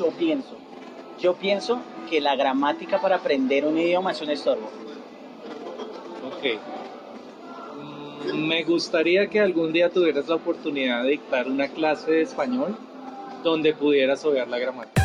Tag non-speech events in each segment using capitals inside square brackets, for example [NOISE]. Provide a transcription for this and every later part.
yo pienso. Yo pienso que la gramática para aprender un idioma es un estorbo. Ok. Me gustaría que algún día tuvieras la oportunidad de dictar una clase de español donde pudieras obviar la gramática.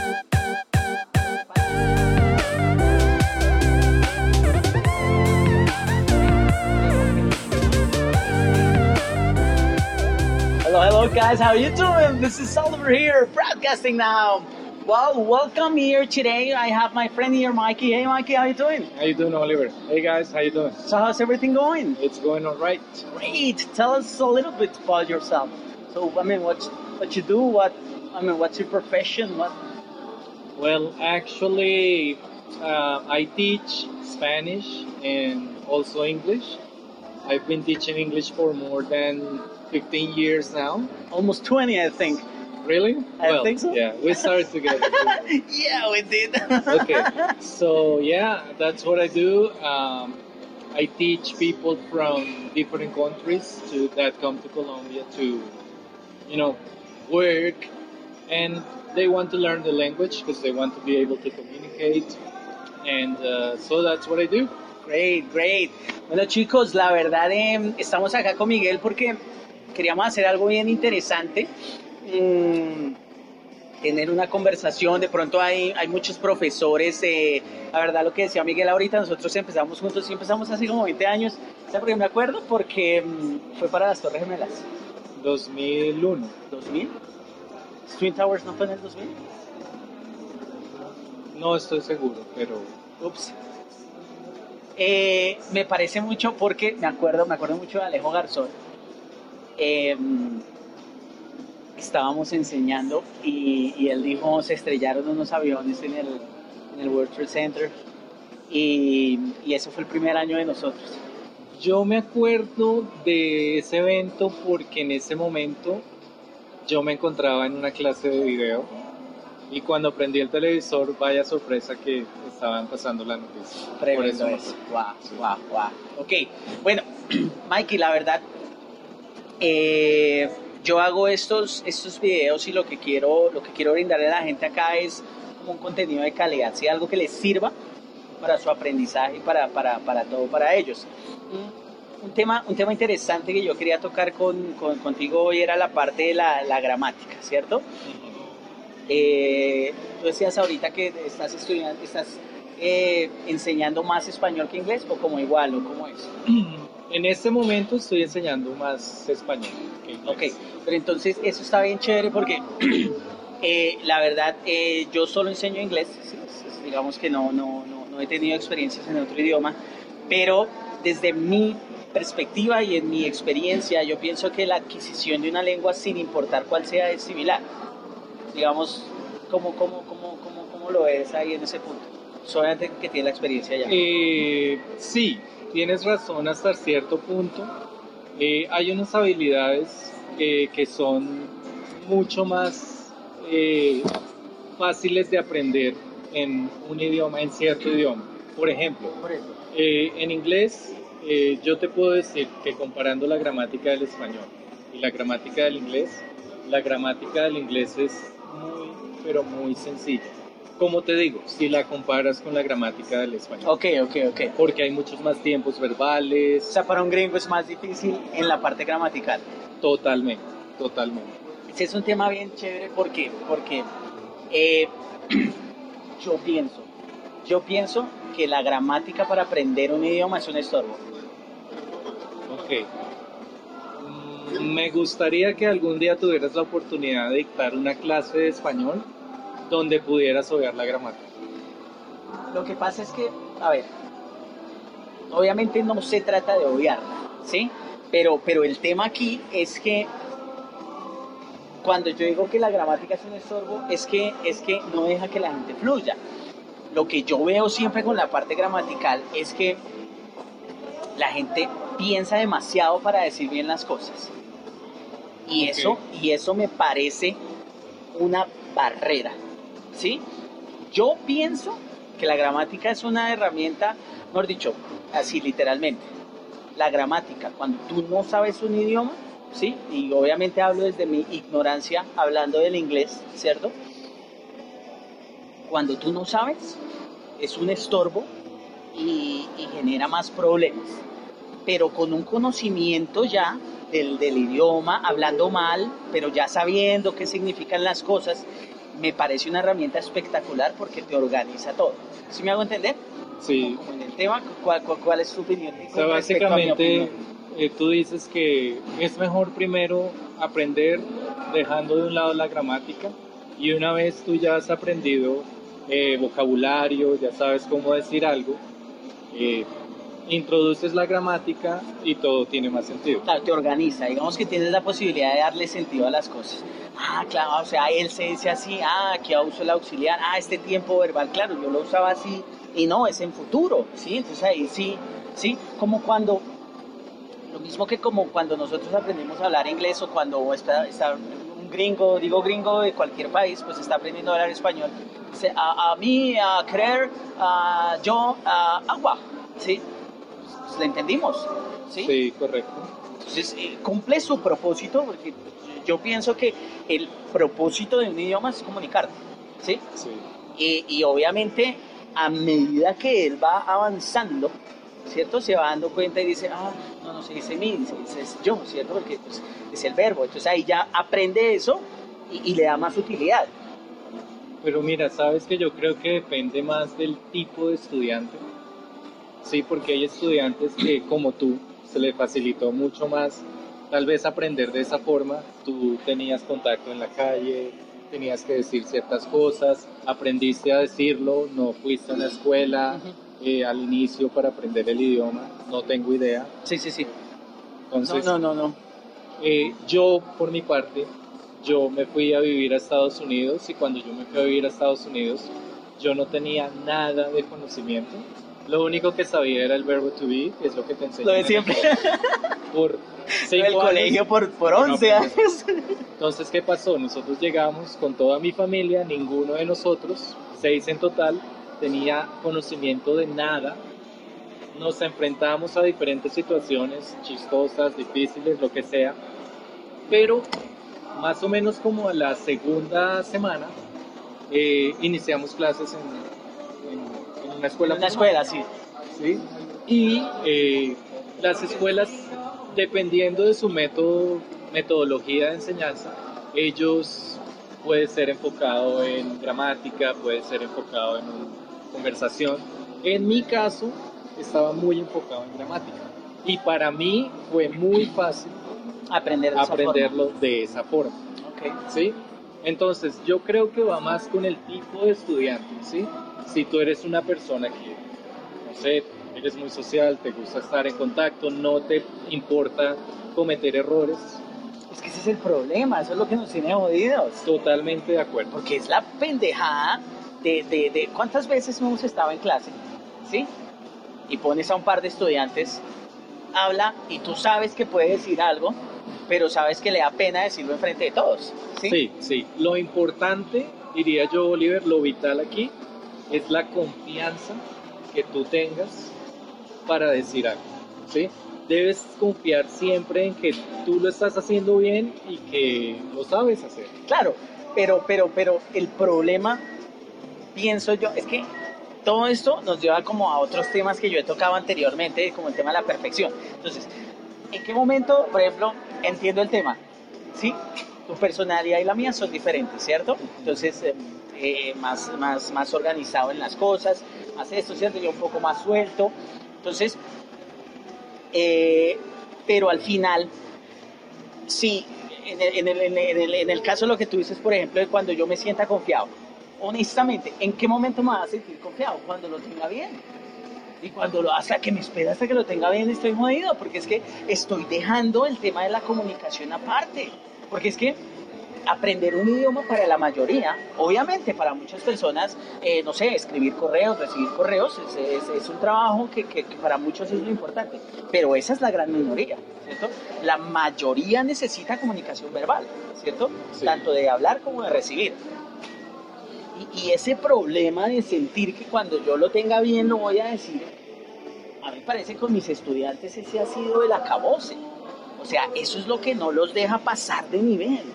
Hello, hello, guys. How you doing? This is Oliver here, broadcasting now. Well, welcome here today. I have my friend here, Mikey. Hey, Mikey, how you doing? How you doing, Oliver? Hey guys, how you doing? So, how's everything going? It's going all right. Great. Tell us a little bit about yourself. So, I mean, what what you do? What I mean, what's your profession? What? Well, actually, uh, I teach Spanish and also English. I've been teaching English for more than 15 years now. Almost 20, I think. Really? I well, think so. Yeah, we started together. [LAUGHS] yeah, we did. [LAUGHS] okay, so yeah, that's what I do. Um, I teach people from different countries to that come to Colombia to, you know, work, and they want to learn the language because they want to be able to communicate, and uh, so that's what I do. Great, great. Bueno chicos, la verdad eh, estamos acá con Miguel porque queríamos hacer algo bien interesante. Mm, tener una conversación, de pronto hay, hay muchos profesores, eh, la verdad lo que decía Miguel ahorita, nosotros empezamos juntos y empezamos hace como 20 años, ¿sabes por qué me acuerdo? Porque mm, fue para las Torres Gemelas, 2001. 2000. Twin Towers no fue en el 2000. No estoy seguro, pero Ups. Eh, me parece mucho porque me acuerdo, me acuerdo mucho de Alejo Garzón. Eh, estábamos enseñando y, y él dijo se estrellaron unos aviones en el, en el World Trade Center y, y ese fue el primer año de nosotros. Yo me acuerdo de ese evento porque en ese momento yo me encontraba en una clase de video y cuando prendí el televisor, vaya sorpresa que estaban pasando la noticia. Por Tremendo eso eso. Wow, wow, wow. Ok, bueno, [CLEARS THROAT] Mikey, la verdad, eh, yo hago estos, estos videos y lo que quiero, lo que quiero brindarle a la gente acá es como un contenido de calidad, ¿sí? algo que les sirva para su aprendizaje y para, para, para todo para ellos. Un, tema, un tema interesante que yo quería tocar con, con- contigo hoy era la parte de la, la gramática, ¿cierto? Eh, tú decías ahorita que estás estudiando, estás eh, enseñando más español que inglés o como igual o como es. [CLEARS THROAT] En este momento estoy enseñando más español. Ok, pero entonces eso está bien chévere porque [CLEARS THROAT] eh, la verdad eh, yo solo enseño inglés, digamos que no, no, no, no he tenido experiencias en otro idioma, pero desde mi perspectiva y en mi experiencia yo pienso que la adquisición de una lengua sin importar cuál sea es similar. Digamos, ¿cómo, cómo, cómo, cómo, cómo lo ves ahí en ese punto? Solamente que tiene la experiencia ya. Eh, sí, tienes razón hasta cierto punto. Eh, hay unas habilidades eh, que son mucho más eh, fáciles de aprender en un idioma, en cierto idioma. Por ejemplo. Eh, en inglés, yo te puedo decir que comparando la gramática del español y la gramática del inglés, la gramática del inglés es muy, pero muy sencilla. Como te digo, si la comparas con la gramática del español, Ok, ok, ok. porque hay muchos más tiempos O verbales, sea, para un gringo es más difícil en la parte gramatical. totalmente, totalmente. Ese es un tema bien chévere porque, porque eh, [CLEARS THROAT] yo pienso, yo pienso que la gramática para aprender un idioma es un estorbo. Ok. Mm, Me gustaría que algún día tuvieras la oportunidad de dictar una clase de español donde pudieras obviar la gramática. Lo que pasa es que, a ver, obviamente no se trata de obviarla, ¿sí? Pero, pero el tema aquí es que cuando yo digo que la gramática es un estorbo, es que, es que no deja que la gente fluya. Lo que yo veo siempre con la parte gramatical es que la gente piensa demasiado para decir bien las cosas. Y eso, y eso me parece una barrera, ¿sí? Yo pienso que la gramática es una herramienta, mejor dicho, así literalmente. La gramática, cuando tú no sabes un idioma, ¿sí? Y obviamente hablo desde mi ignorancia, hablando del inglés, ¿cierto? cuando tú no sabes, es un estorbo y, y genera más problemas. Pero con un conocimiento ya del, del idioma, hablando mal, pero ya sabiendo qué significan las cosas, me parece una herramienta espectacular porque te organiza todo. ¿Sí me hago entender? Sí. Como en el tema, ¿cuál, cuál, cuál es tu opinión? O sea, básicamente eh, tú dices que es mejor primero aprender dejando de un lado la gramática y una vez tú ya has aprendido eh, vocabulario, ya sabes cómo decir algo, eh, introduces la gramática y todo tiene más sentido. Claro, te organiza, digamos que tienes la posibilidad de darle sentido a las cosas. Ah, claro, o sea, él se dice así, ah, aquí uso el auxiliar, ah, este tiempo verbal, claro, yo lo usaba así, y no, es en futuro, ¿sí? Entonces ahí sí, ¿sí? Como cuando, lo mismo que como cuando nosotros aprendimos a hablar inglés o cuando está, está un gringo, digo gringo de cualquier país, pues está aprendiendo a hablar español, a, a mí, a creer, a yo, a agua, ¿sí? Pues, le entendimos, ¿sí? Sí, correcto. Entonces, eh, cumple su propósito, porque yo pienso que el propósito de un idioma es comunicarte, ¿sí? Sí. Y, y obviamente, a medida que él va avanzando, ¿cierto? Se va dando cuenta y dice, ah, no, no se dice mí, se dice es yo, ¿cierto? Porque pues, es el verbo. Entonces ahí ya aprende eso y, y le da más utilidad. Pero mira, sabes que yo creo que depende más del tipo de estudiante. Sí, porque hay estudiantes que, como tú, se les facilitó mucho más tal vez aprender de esa forma. Tú tenías contacto en la calle, tenías que decir ciertas cosas, aprendiste a decirlo, no fuiste a una escuela eh, al inicio para aprender el idioma, no tengo idea. Sí, sí, sí. No, Entonces, no, no, no. eh, yo, por mi parte, yo me fui a vivir a Estados Unidos y cuando yo me fui a vivir a Estados Unidos, yo no tenía nada de conocimiento. Lo único que sabía era el verbo to be, que es lo que te enseñan Lo de siempre. por [LAUGHS] cinco el años. colegio por, por No, 11 pero- años. Entonces, ¿qué pasó? Nosotros llegamos con toda mi familia, ninguno de nosotros, seis en total, tenía conocimiento de nada. Nos enfrentamos a diferentes situaciones chistosas, difíciles, lo que sea. Pero más o menos como a la segunda semana, eh, iniciamos clases en una escuela. Formal. escuela, sí. ¿sí? Y eh, las escuelas, dependiendo de su método, metodología de enseñanza, ellos puede ser enfocado en gramática, puede ser enfocado en conversación. En mi caso, estaba muy enfocado en gramática. Y para mí fue muy fácil Aprender de esa aprenderlo de esa forma. forma. Ok. ¿sí? Entonces, yo creo que va más con el tipo de estudiante, ¿sí? Si tú eres una persona que, no sé, eres muy social, te gusta estar en contacto, no te importa cometer errores, Es que ese es el problema, eso es lo que nos tiene jodidos. totalmente de acuerdo. Porque es la pendejada de, de, de cuántas veces hemos estado en clase, ¿sí? Y pones a un par de estudiantes, habla y tú sabes que puede decir algo, pero sabes que le da pena decirlo enfrente de todos, ¿sí? Sí, sí. Lo importante, diría yo, Oliver, lo vital aquí, es la confianza que tú tengas para decir algo, ¿sí? Debes confiar siempre en que tú lo estás haciendo bien y que lo sabes hacer. Claro, pero, pero, pero el problema, pienso yo, es que todo esto nos lleva como a otros temas que yo he tocado anteriormente, como el tema de la perfección. Entonces, ¿en qué momento, por ejemplo, entiendo el tema? ¿Sí? Tu personalidad y la mía son diferentes, ¿cierto? Entonces, eh, eh, más, más, más organizado en las cosas, más esto, ¿cierto? Yo un poco más suelto. Entonces, eh, pero al final, sí, en el, en, el, en, el, en el- caso de lo que tú dices, por ejemplo, de cuando yo me sienta confiado, honestamente, ¿en qué momento me vas a sentir confiado? Cuando lo tenga bien. Y cuando lo hasta que me espera hasta que lo tenga bien estoy jodido, porque es que estoy dejando el tema de la comunicación aparte. Porque es que aprender un idioma para la mayoría, obviamente para muchas personas, eh, no sé, escribir correos, recibir correos, es, es- es un trabajo que, que- que para muchos es lo importante, pero esa es la gran minoría, ¿cierto? La mayoría necesita comunicación verbal, ¿cierto? Sí. Tanto de hablar como de recibir. Y, ese problema de sentir que cuando yo lo tenga bien lo voy a decir, a mí parece que con mis estudiantes ese ha sido el acabose. O sea, eso es lo que no los deja pasar de nivel.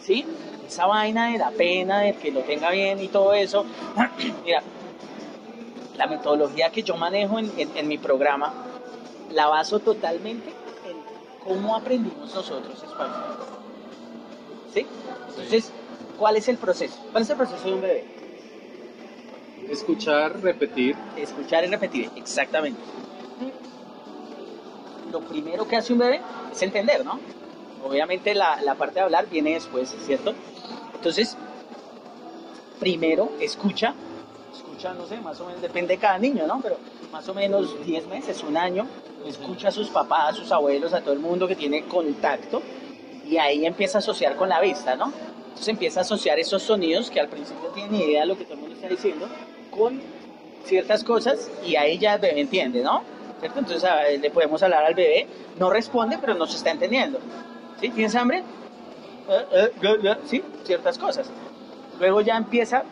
¿Sí? esa vaina de la pena, de que lo tenga bien y todo eso, [CLEARS THROAT] mira, la metodología que yo manejo en, en- en mi programa la baso totalmente en cómo aprendimos nosotros español. ¿Sí? Entonces, ¿cuál es el proceso? ¿Cuál es el proceso de un bebé? Escuchar, repetir. Escuchar y repetir, exactamente. Lo primero que hace un bebé es entender, ¿no? Obviamente la, la parte de hablar viene después, ¿cierto? Entonces, primero escucha, escucha, no sé, más o menos, depende de cada niño, ¿no? Pero más o menos 10 meses, un año, escucha a sus papás, a sus abuelos, a todo el mundo que tiene contacto y ahí empieza a asociar con la vista, ¿no? Entonces empieza a asociar esos sonidos que al principio tiene ni idea de lo que todo el mundo está diciendo con ciertas cosas y ahí ya el bebé entiende, ¿no? ¿Cierto? Entonces a- le podemos hablar al bebé, no responde, pero nos está entendiendo. ¿Sí? ¿Tienes hambre? Eh, eh, Sí, ciertas cosas. Luego ya empieza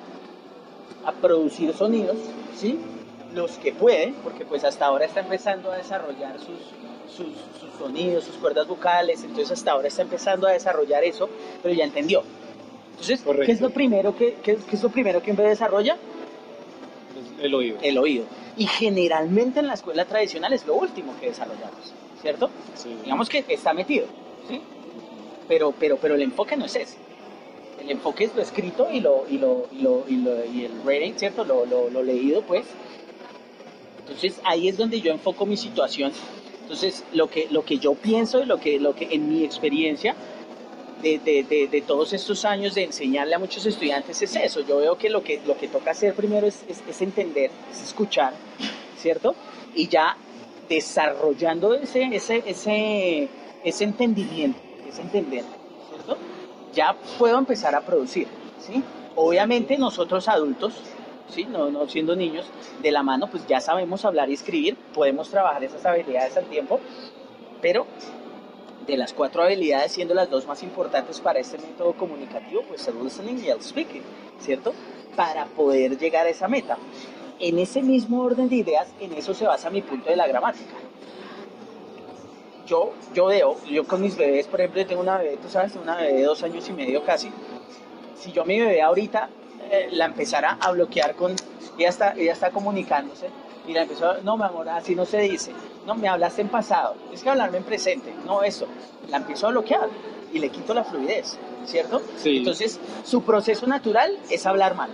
a producir sonidos, ¿sí? Los que puede, porque pues hasta ahora está empezando a desarrollar sus, sus, sus sonidos, sus cuerdas vocales, entonces hasta ahora está empezando a desarrollar eso, pero ya entendió. Entonces, ¿qué es lo primero que, qué- qué es lo primero que un bebé desarrolla? El oído. el oído. Y generalmente en la escuela tradicional es lo último que desarrollamos, ¿cierto? Sí. Digamos que está metido, ¿sí? Pero, pero, pero el enfoque no es ese. El enfoque es lo escrito y, lo, y, lo, y, lo, y, lo- y el reading, ¿cierto? Lo, lo, lo leído, pues. Entonces ahí es donde yo enfoco mi situación. Entonces lo que, lo que yo pienso y lo que, lo que en mi experiencia de, de, de, de todos estos años de enseñarle a muchos estudiantes es eso. Yo veo que lo que, lo que toca hacer primero es, es, entender, es escuchar, ¿cierto? Y ya desarrollando ese, ese, ese, ese entendimiento, ese entender, ¿cierto? Ya puedo empezar a producir, ¿sí? Obviamente nosotros adultos, ¿sí? No, no siendo niños, de la mano, pues ya sabemos hablar y escribir, podemos trabajar esas habilidades al tiempo, pero de las cuatro habilidades, siendo las dos más importantes para este método comunicativo, pues el listening y el speaking, ¿cierto? Para poder llegar a esa meta. En ese mismo orden de ideas, en eso se basa mi punto de la gramática. Yo, yo veo, yo con mis bebés, por ejemplo, yo tengo una bebé, tú sabes, una bebé de dos años y medio casi. Si yo a mi bebé ahorita eh, la empezara a bloquear con, ella está, ella está comunicándose, y la empezó, a- no, mi amor, así no se dice. No, me hablaste en pasado. Es que hablarme en presente. No, eso. La empiezo a bloquear y le quito la fluidez, ¿cierto? Sí. Entonces, su proceso natural es hablar mal,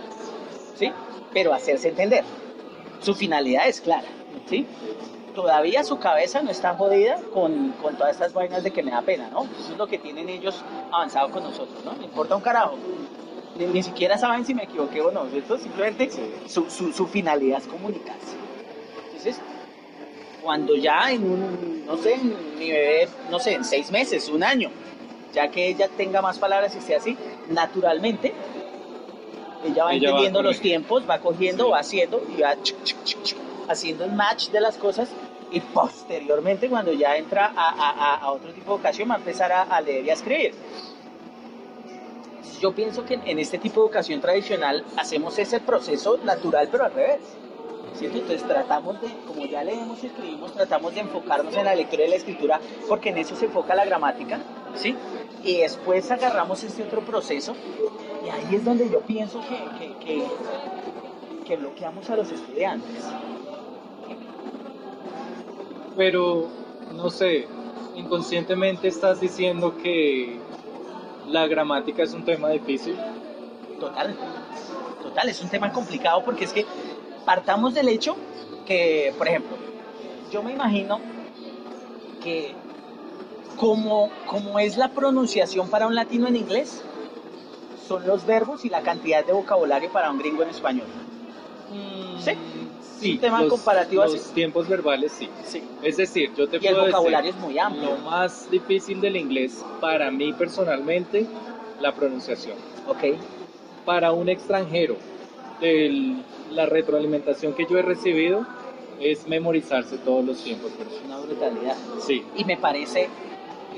¿sí? Pero hacerse entender. Su finalidad es clara, ¿sí? Todavía su cabeza no está jodida con, con todas estas vainas de que me da pena, ¿no? Eso es lo que tienen ellos avanzado con nosotros, ¿no? No importa un carajo. Ni, ni siquiera saben si me equivoqué o no, ¿cierto? Simplemente su, su, su finalidad es comunicarse. Entonces, cuando ya en un, no sé, mi bebé, no sé, en seis meses, un año, ya que ella tenga más palabras y sea así, naturalmente, ella va Ella va entendiendo los tiempos, va cogiendo, Sí. va haciendo y va chuc, chuc, chuc, chuc, haciendo el match de las cosas y posteriormente cuando ya entra a, a- a- a otro tipo de ocasión va a empezar a, a leer y a escribir. Yo pienso que en este tipo de educación tradicional hacemos ese proceso natural pero al revés. ¿Cierto? Entonces tratamos de, como ya leemos y escribimos, tratamos de enfocarnos en la lectura y la escritura porque en eso se enfoca la gramática, ¿sí? Y después agarramos este otro proceso y ahí es donde yo pienso que, que, que, que bloqueamos a los estudiantes. Pero, no sé, inconscientemente estás diciendo que la gramática es un tema difícil. Total, total, es un tema complicado porque es que partamos del hecho que, por ejemplo, yo me imagino que como, como es la pronunciación para un latino en inglés, son los verbos y la cantidad de vocabulario para un gringo en español. Sí, Sí, un tema los, comparativo los así. tiempos verbales sí. Sí. Es decir, yo te Y el puedo vocabulario decir, es muy amplio. lo más difícil del inglés para mí personalmente, la pronunciación. Ok, Para un extranjero, el- la retroalimentación que yo he recibido es memorizarse todos los tiempos es una brutalidad. Sí, Y me parece,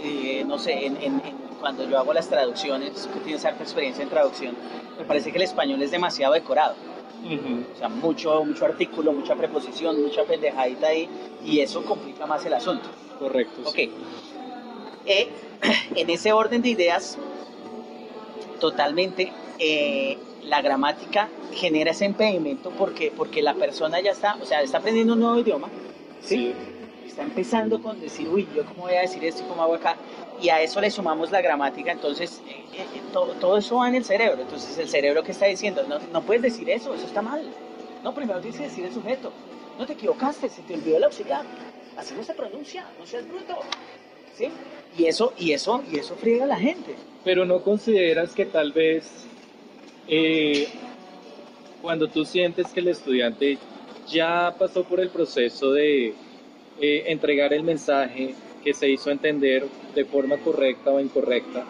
eh, no sé, en, en- en- cuando yo hago las traducciones, que tienes harta experiencia en traducción, me parece que el español es demasiado decorado. Ujú. O sea, mucho, mucho artículo, mucha preposición, mucha pendejadita ahí, y eso complica más el asunto. correcto. sí. Ok. Eh, [CLEARS THROAT] en ese orden de ideas, totalmente. Eh, la gramática genera ese impedimento porque, porque la persona ya está, o sea, está aprendiendo un nuevo idioma, ¿sí? Está empezando con decir, uy, yo cómo voy a decir esto y cómo hago acá, y a eso le sumamos la gramática, entonces eh, eh, todo, todo eso va en el cerebro, entonces el cerebro que está diciendo, no, no puedes decir eso, eso está mal, no, primero tienes que decir el sujeto, no te equivocaste, se te olvidó el auxiliar, así no se pronuncia, no seas bruto, ¿sí? Y eso, y eso, y eso friega a la gente. Pero no consideras que tal vez eh, cuando tú sientes que el estudiante ya pasó por el proceso de eh, entregar el mensaje que se hizo entender de forma correcta o incorrecta,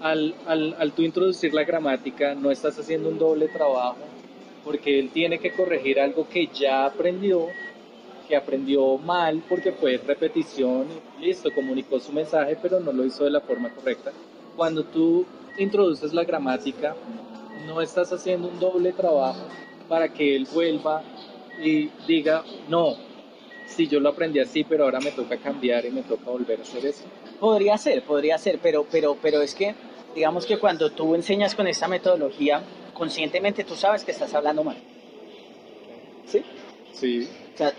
al, al, al tú introducir la gramática no estás haciendo un doble trabajo porque él tiene que corregir algo que ya aprendió, que aprendió mal porque fue repetición, listo, comunicó su mensaje pero no lo hizo de la forma correcta. Cuando tú introduces la gramática, no estás haciendo un doble trabajo para que él vuelva y diga, no, si yo lo aprendí así, pero ahora me toca cambiar y me toca volver a hacer eso. Podría ser, podría ser, pero, pero, pero es que, digamos que cuando tú enseñas con esta metodología, conscientemente tú sabes que estás hablando mal. ¿Sí? Sí. O sea,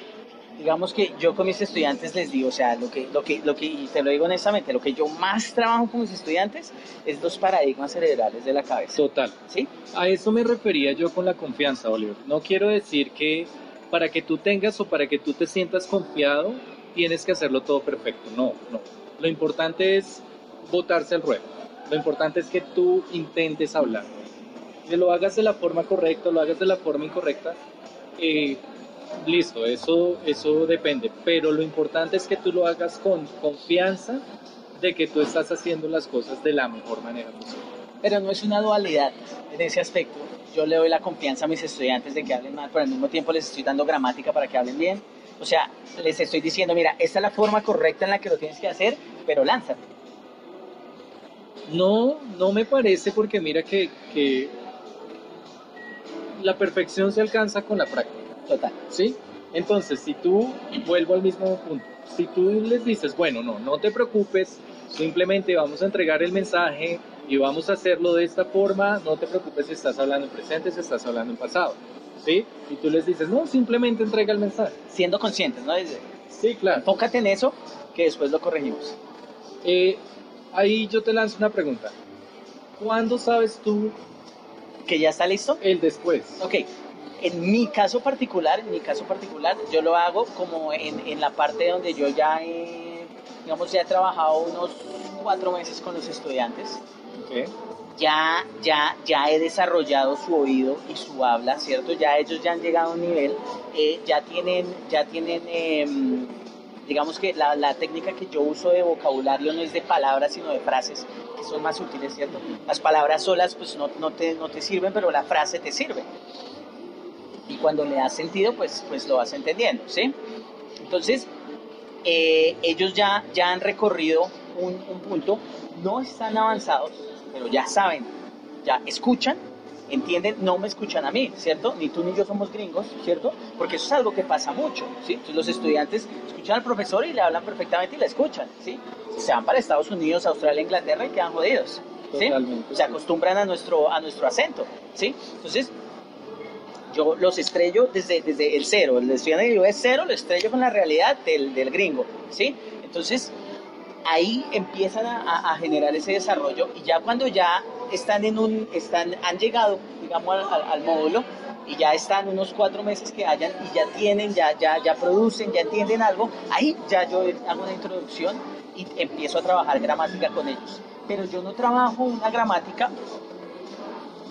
digamos que yo con mis estudiantes les digo, o sea, lo que, lo que, lo que, y te lo digo honestamente, lo que yo más trabajo con mis estudiantes es los paradigmas cerebrales de la cabeza. Total. ¿Sí? A eso me refería yo con la confianza, Oliver. No quiero decir que para que tú tengas o para que tú te sientas confiado, tienes que hacerlo todo perfecto. No, no. Lo importante es botarse al ruedo. Lo importante es que tú intentes hablar. Que lo hagas de la forma correcta, lo hagas de la forma incorrecta, eh, listo, eso, eso depende. Pero lo importante es que tú lo hagas con confianza de que tú estás haciendo las cosas de la mejor manera posible. Pero no es una dualidad en ese aspecto. Yo le doy la confianza a mis estudiantes de que hablen mal, pero al mismo tiempo les estoy dando gramática para que hablen bien. O sea, les estoy diciendo, mira, esta es la forma correcta en la que lo tienes que hacer, pero lánzate. No, no me parece porque mira que, que la perfección se alcanza con la práctica. Total. ¿Sí? Entonces, si tú, vuelvo al mismo punto, si tú les dices, bueno, no, no te preocupes, simplemente vamos a entregar el mensaje y vamos a hacerlo de esta forma, no te preocupes si estás hablando en presente, si estás hablando en pasado, ¿sí? Y tú les dices, no, simplemente entrega el mensaje. Siendo conscientes, ¿no? Sí, claro. Enfócate en eso, que después lo corregimos. Eh, ahí yo te lanzo una pregunta. ¿Cuándo sabes tú ¿Que ya está listo? el después? Ok, en mi caso particular, en mi caso particular, yo lo hago como en, en la parte donde yo ya he, digamos, ya he trabajado unos cuatro meses con los estudiantes. Ok. Ya, ya, ya he desarrollado su oído y su habla, ¿cierto? Ya ellos ya han llegado a un nivel, eh, ya tienen, ya tienen, em, digamos que la, la técnica que yo uso de vocabulario no es de palabras, sino de frases, que son más útiles, ¿cierto? Las palabras solas, pues no, no, te, no te sirven, pero la frase te sirve. Y cuando le das sentido, pues, pues lo vas entendiendo, ¿sí? Entonces, eh, ellos ya, ya han recorrido un, un punto, no están avanzados, pero ya saben, ya escuchan, entienden, no me escuchan a mí, ¿cierto? Ni tú ni yo somos gringos, ¿cierto? Porque eso es algo que pasa mucho, ¿sí? Entonces los estudiantes escuchan al profesor y le hablan perfectamente y le escuchan, ¿sí? Se van para Estados Unidos, Australia, Inglaterra y quedan jodidos, ¿sí? Totalmente, Se sí. acostumbran a nuestro, a nuestro acento, ¿sí? Entonces, yo los estrello desde, desde el cero, el estudiante que es cero, lo estrello con la realidad del, del gringo, ¿sí? Entonces, ahí empiezan a, generar ese desarrollo y ya cuando ya están en un, están, han llegado, digamos, al, módulo y ya están unos cuatro meses que hayan y ya tienen, ya, ya, ya producen, ya entienden algo, ahí ya yo hago una introducción y empiezo a trabajar gramática con ellos. Pero yo no trabajo una gramática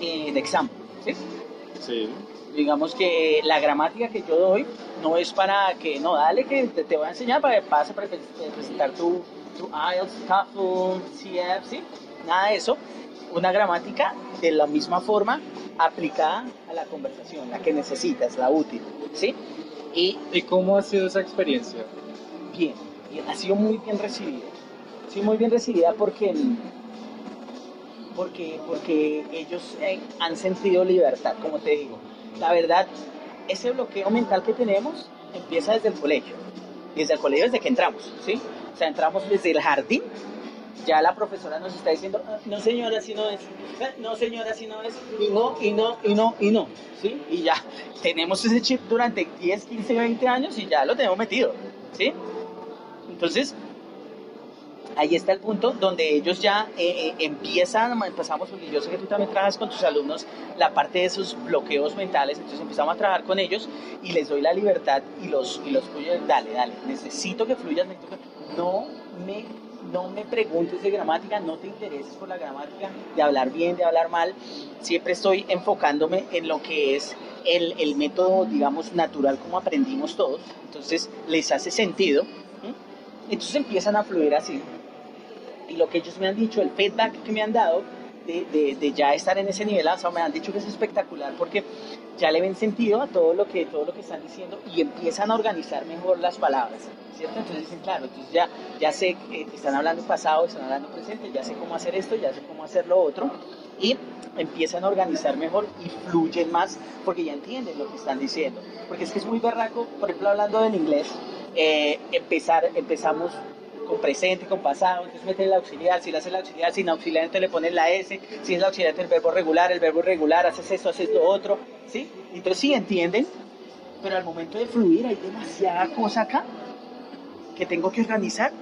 eh, de examen. Sí. Digamos que la gramática que yo doy no es para que, no, dale que te, te voy a enseñar para que pases para pre- presentar tu, tu IELTS, TOEFL, CF, ¿sí? Nada de eso. Una gramática de la misma forma aplicada a la conversación, la que necesitas, la útil, ¿sí? Y ¿Y cómo ha sido esa experiencia? bien, bien, ha sido muy bien recibida. Sí, muy bien recibida porque, porque, porque ellos eh, han sentido libertad, como te digo. La verdad, ese bloqueo mental que tenemos empieza desde el colegio. Desde el colegio, desde que entramos, ¿sí? O sea, entramos desde el jardín ya la profesora nos está diciendo, "Ah, no señora, así no es, "Ah, no señora, así no es, y no, y no, y no, y no, ¿sí? Y ya [LAUGHS] tenemos ese chip durante 10, 15, 20 años y ya lo tenemos metido, ¿sí? Entonces, ahí está el punto donde ellos ya eh, eh, empiezan, empezamos, porque yo sé que tú también trabajas con tus alumnos la parte de esos bloqueos mentales, entonces empezamos a trabajar con ellos y les doy la libertad y los, y los fluyo, dale, dale, necesito que fluyas, no me, no me preguntes de gramática, no te intereses por la gramática, de hablar bien, de hablar mal, siempre estoy enfocándome en lo que es el, el método, digamos, natural como aprendimos todos, entonces les hace sentido, entonces empiezan a fluir así, y lo que ellos me han dicho, el feedback que me han dado de, de- de ya estar en ese nivel avanzado, me han dicho que es espectacular porque ya le ven sentido a todo lo que, todo lo que están diciendo y empiezan a organizar mejor las palabras, ¿cierto? Entonces dicen, claro, entonces ya, ya sé que están hablando pasado, están hablando presente, ya sé cómo hacer esto, ya sé cómo hacer lo otro y empiezan a organizar mejor y fluyen más porque ya entienden lo que están diciendo. Porque es que es muy berraco, por ejemplo, hablando del inglés, eh, empezar, empezamos con presente, con pasado, entonces mete el auxiliar, si le haces el auxiliar sin auxiliar, entonces le pones la S, si es el auxiliar, entonces el verbo regular, el verbo irregular, haces esto, haces lo otro, ¿sí? Entonces sí entienden, pero al momento de fluir hay demasiada cosa acá que tengo que organizar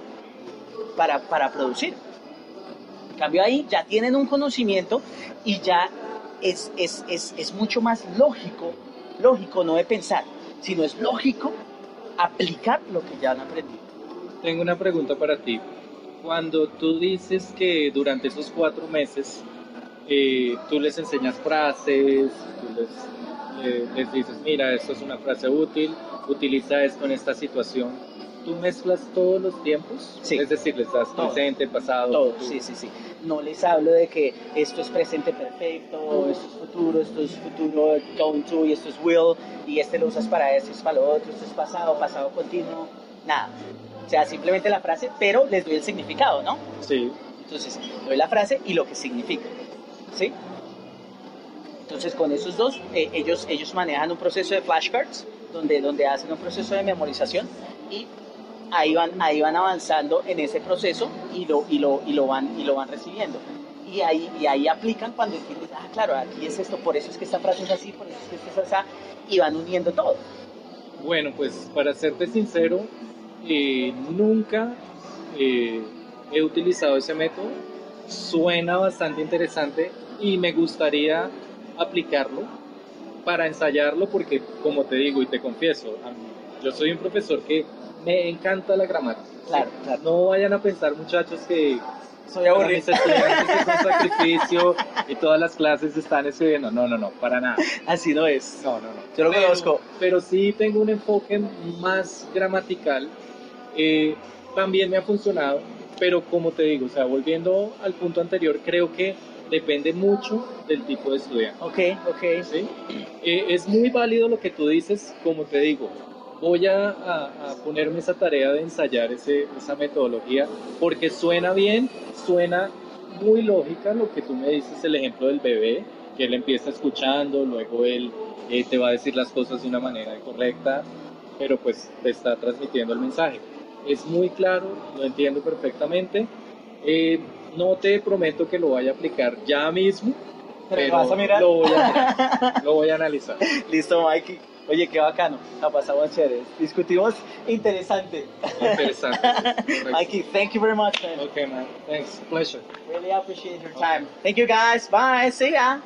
para, para producir. En cambio ahí ya tienen un conocimiento y ya es, es, es, es mucho más lógico, lógico no de pensar, sino es lógico aplicar lo que ya han aprendido. Tengo una pregunta para ti. Cuando tú dices que durante esos cuatro meses eh, tú les enseñas frases, tú les, eh, les dices, mira, esto es una frase útil, utiliza esto en esta situación, ¿tú mezclas todos los tiempos? Sí. Es decir, les das Todo. presente, pasado, Todo, futuro. sí, sí, sí. No les hablo de que esto es presente perfecto, esto es futuro, esto es futuro going to y esto es will y este lo usas para esto, es para lo otro, esto es pasado, pasado continuo, nada. O sea, simplemente la frase, pero les doy el significado, ¿no? Sí. Entonces, doy la frase y lo que significa, ¿sí? Entonces, con esos dos, eh, ellos, ellos manejan un proceso de flashcards, donde, donde hacen un proceso de memorización y ahí van, ahí van avanzando en ese proceso y lo, y lo, y lo, van, y lo van recibiendo. Y ahí, y ahí aplican cuando entiendes, ah, claro, aquí es esto, por eso es que esta frase es así, por eso es que esta es así, y van uniendo todo. Bueno, pues para serte sincero, eh, nunca eh, he utilizado ese método. Suena bastante interesante y me gustaría aplicarlo para ensayarlo porque, como te digo y te confieso, a mí- yo soy un profesor que me encanta la gramática. Claro, claro. No vayan a pensar, muchachos, que Soy aburrido. es un sacrificio y todas las clases están escribiendo. No, no, no, para nada. Así no es. No, no, no. Yo lo Pero- conozco. Pero sí tengo un enfoque más gramatical. Eh, también me ha funcionado, pero como te digo, o sea, volviendo al punto anterior, creo que depende mucho del tipo de estudiante. Ok, ok. ¿sí? Eh, es muy válido lo que tú dices, como te digo. Voy a, a- a ponerme esa tarea de ensayar ese, esa metodología porque suena bien, suena muy lógica lo que tú me dices, el ejemplo del bebé, que él empieza escuchando, luego él eh, te va a decir las cosas de una manera correcta, pero pues te está transmitiendo el mensaje. Es muy claro, lo entiendo perfectamente. Eh, no te prometo que lo vaya a aplicar ya mismo, Pero vas a mirar. Lo voy a, [LAUGHS] lo voy a analizar. Listo, Mikey. Oye, qué bacano. La pasamos chévere. Discutimos interesante. Interesante. [LAUGHS] Mikey, thank you very much, man. Okay, man. Thanks. Pleasure. Really appreciate your time. Thank you, guys. Bye. See ya.